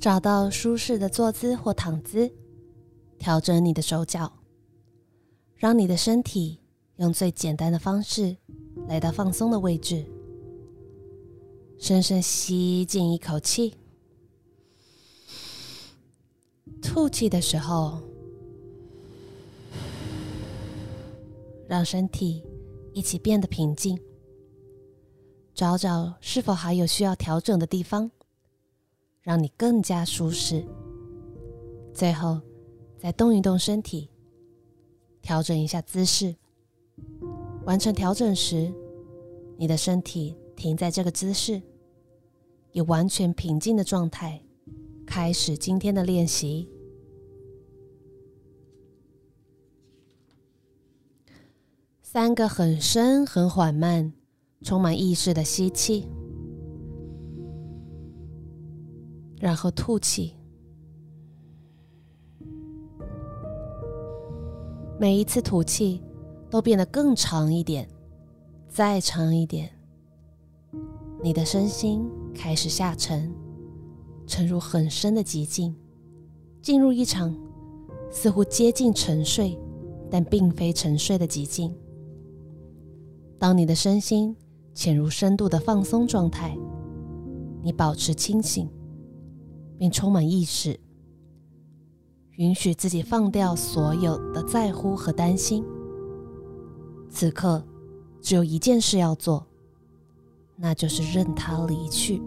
找到舒适的坐姿或躺姿，调整你的手脚，让你的身体用最简单的方式来到放松的位置。深深吸进一口气，吐气的时候，让身体一起变得平静。找找是否还有需要调整的地方。让你更加舒适。最后，再动一动身体，调整一下姿势。完成调整时，你的身体停在这个姿势，以完全平静的状态开始今天的练习。三个很深、很缓慢、充满意识的吸气。然后吐气，每一次吐气都变得更长一点，再长一点。你的身心开始下沉，沉入很深的寂静，进入一场似乎接近沉睡，但并非沉睡的寂静。当你的身心潜入深度的放松状态，你保持清醒。并充满意识，允许自己放掉所有的在乎和担心。此刻，只有一件事要做，那就是任它离去。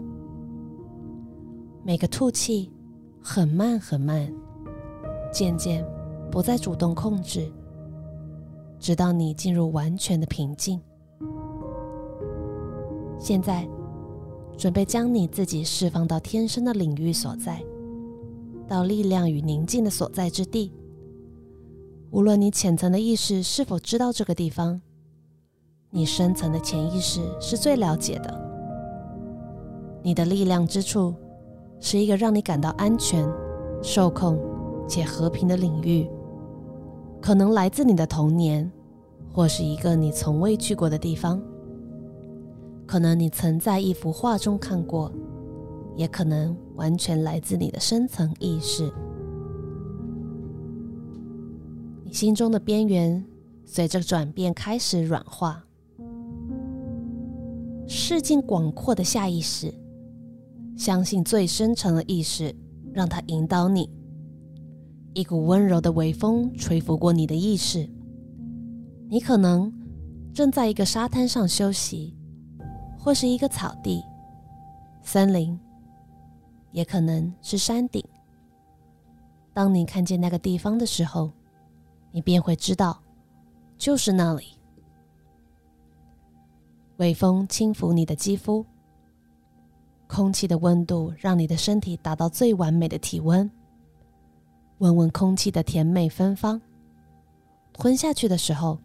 每个吐气很慢很慢，渐渐不再主动控制，直到你进入完全的平静。现在。准备将你自己释放到天生的领域所在，到力量与宁静的所在之地。无论你浅层的意识是否知道这个地方，你深层的潜意识是最了解的。你的力量之处是一个让你感到安全、受控且和平的领域，可能来自你的童年，或是一个你从未去过的地方。可能你曾在一幅画中看过，也可能完全来自你的深层意识。你心中的边缘随着转变开始软化，视境广阔的下意识，相信最深层的意识，让它引导你。一股温柔的微风吹拂过你的意识，你可能正在一个沙滩上休息。或是一个草地、森林，也可能是山顶。当你看见那个地方的时候，你便会知道，就是那里。微风轻抚你的肌肤，空气的温度让你的身体达到最完美的体温。闻闻空气的甜美芬芳，吞下去的时候，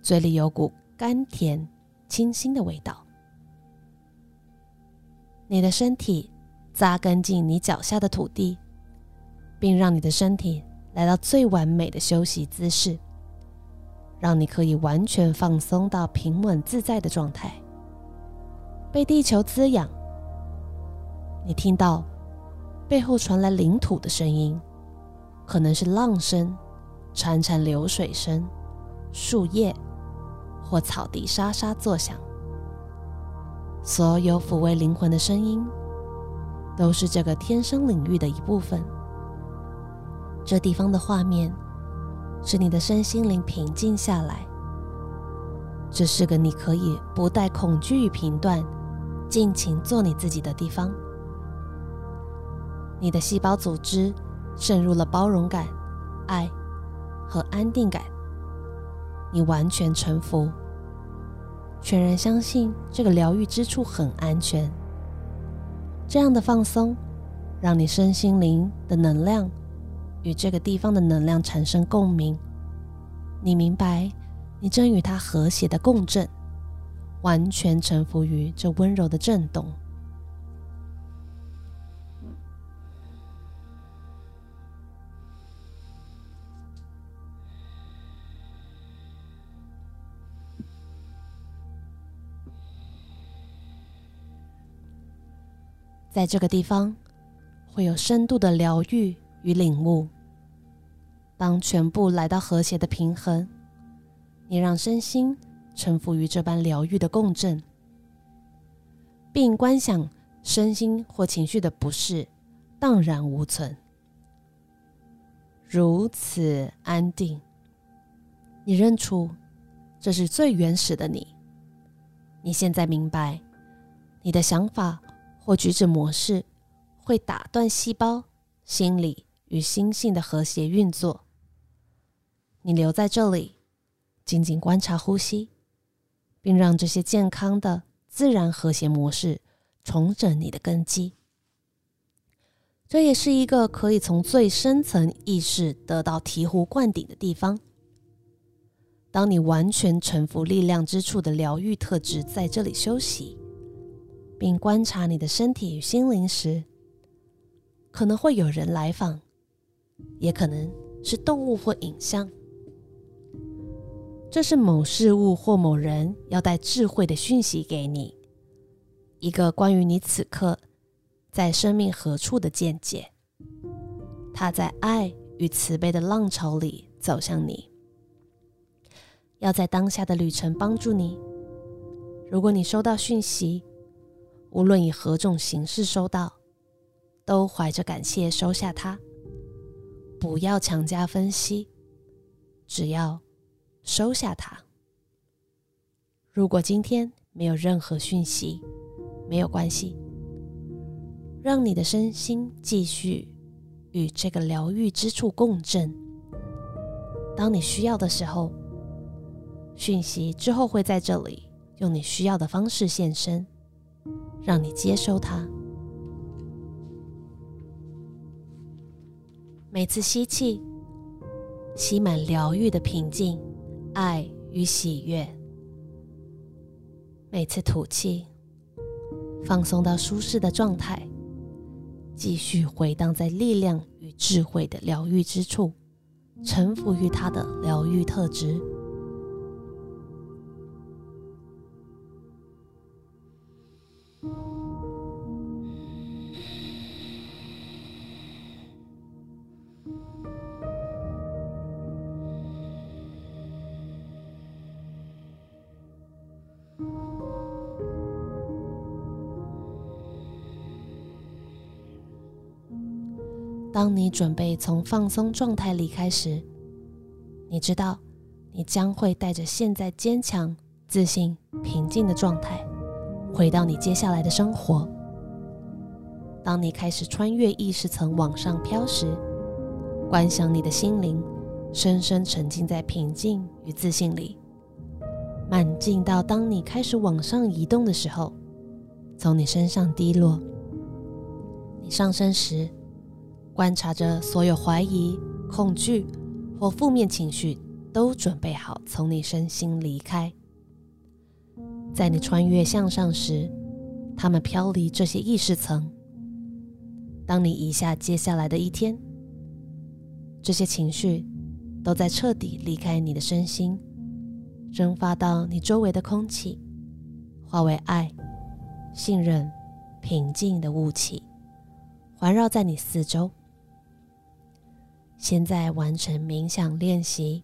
嘴里有股甘甜清新的味道。你的身体扎根进你脚下的土地，并让你的身体来到最完美的休息姿势，让你可以完全放松到平稳自在的状态，被地球滋养。你听到背后传来领土的声音，可能是浪声、潺潺流水声、树叶或草地沙沙作响。所有抚慰灵魂的声音，都是这个天生领域的一部分。这地方的画面，使你的身心灵平静下来。这是个你可以不带恐惧与评断，尽情做你自己的地方。你的细胞组织渗入了包容感、爱和安定感，你完全臣服。全然相信这个疗愈之处很安全。这样的放松，让你身心灵的能量与这个地方的能量产生共鸣。你明白，你正与它和谐的共振，完全臣服于这温柔的震动。在这个地方，会有深度的疗愈与领悟。当全部来到和谐的平衡，你让身心臣服于这般疗愈的共振，并观想身心或情绪的不适荡然无存，如此安定。你认出这是最原始的你。你现在明白，你的想法或举止模式会打断细胞、心理与心性的和谐运作。你留在这里，静静观察呼吸，并让这些健康的自然和谐模式重整你的根基。这也是一个可以从最深层意识得到醍醐灌顶的地方。当你完全臣服力量之处的疗愈特质在这里休息，并观察你的身体与心灵时，可能会有人来访，也可能是动物或影像。这是某事物或某人要带智慧的讯息给你，一个关于你此刻在生命何处的见解。他在爱与慈悲的浪潮里走向你，要在当下的旅程帮助你。如果你收到讯息，无论以何种形式收到，都怀着感谢收下它，不要强加分析，只要。收下它。如果今天没有任何讯息，没有关系，让你的身心继续与这个疗愈之处共振。当你需要的时候，讯息之后会在这里用你需要的方式现身，让你接收它。每次吸气，吸满疗愈的平静。爱与喜悦，每次吐气，放松到舒适的状态，继续回荡在力量与智慧的疗愈之处，臣服于它的疗愈特质。当你准备从放松状态离开时，你知道你将会带着现在坚强、自信、平静的状态回到你接下来的生活。当你开始穿越意识层往上飘时，观想你的心灵深深沉浸在平静与自信里，慢进到当你开始往上移动的时候，从你身上滴落。你上升时。观察着所有怀疑、恐惧或负面情绪，都准备好从你身心离开。在你穿越向上时，他们飘离这些意识层。当你移下接下来的一天，这些情绪都在彻底离开你的身心，蒸发到你周围的空气，化为爱、信任、平静的雾气，环绕在你四周。现在完成冥想练习，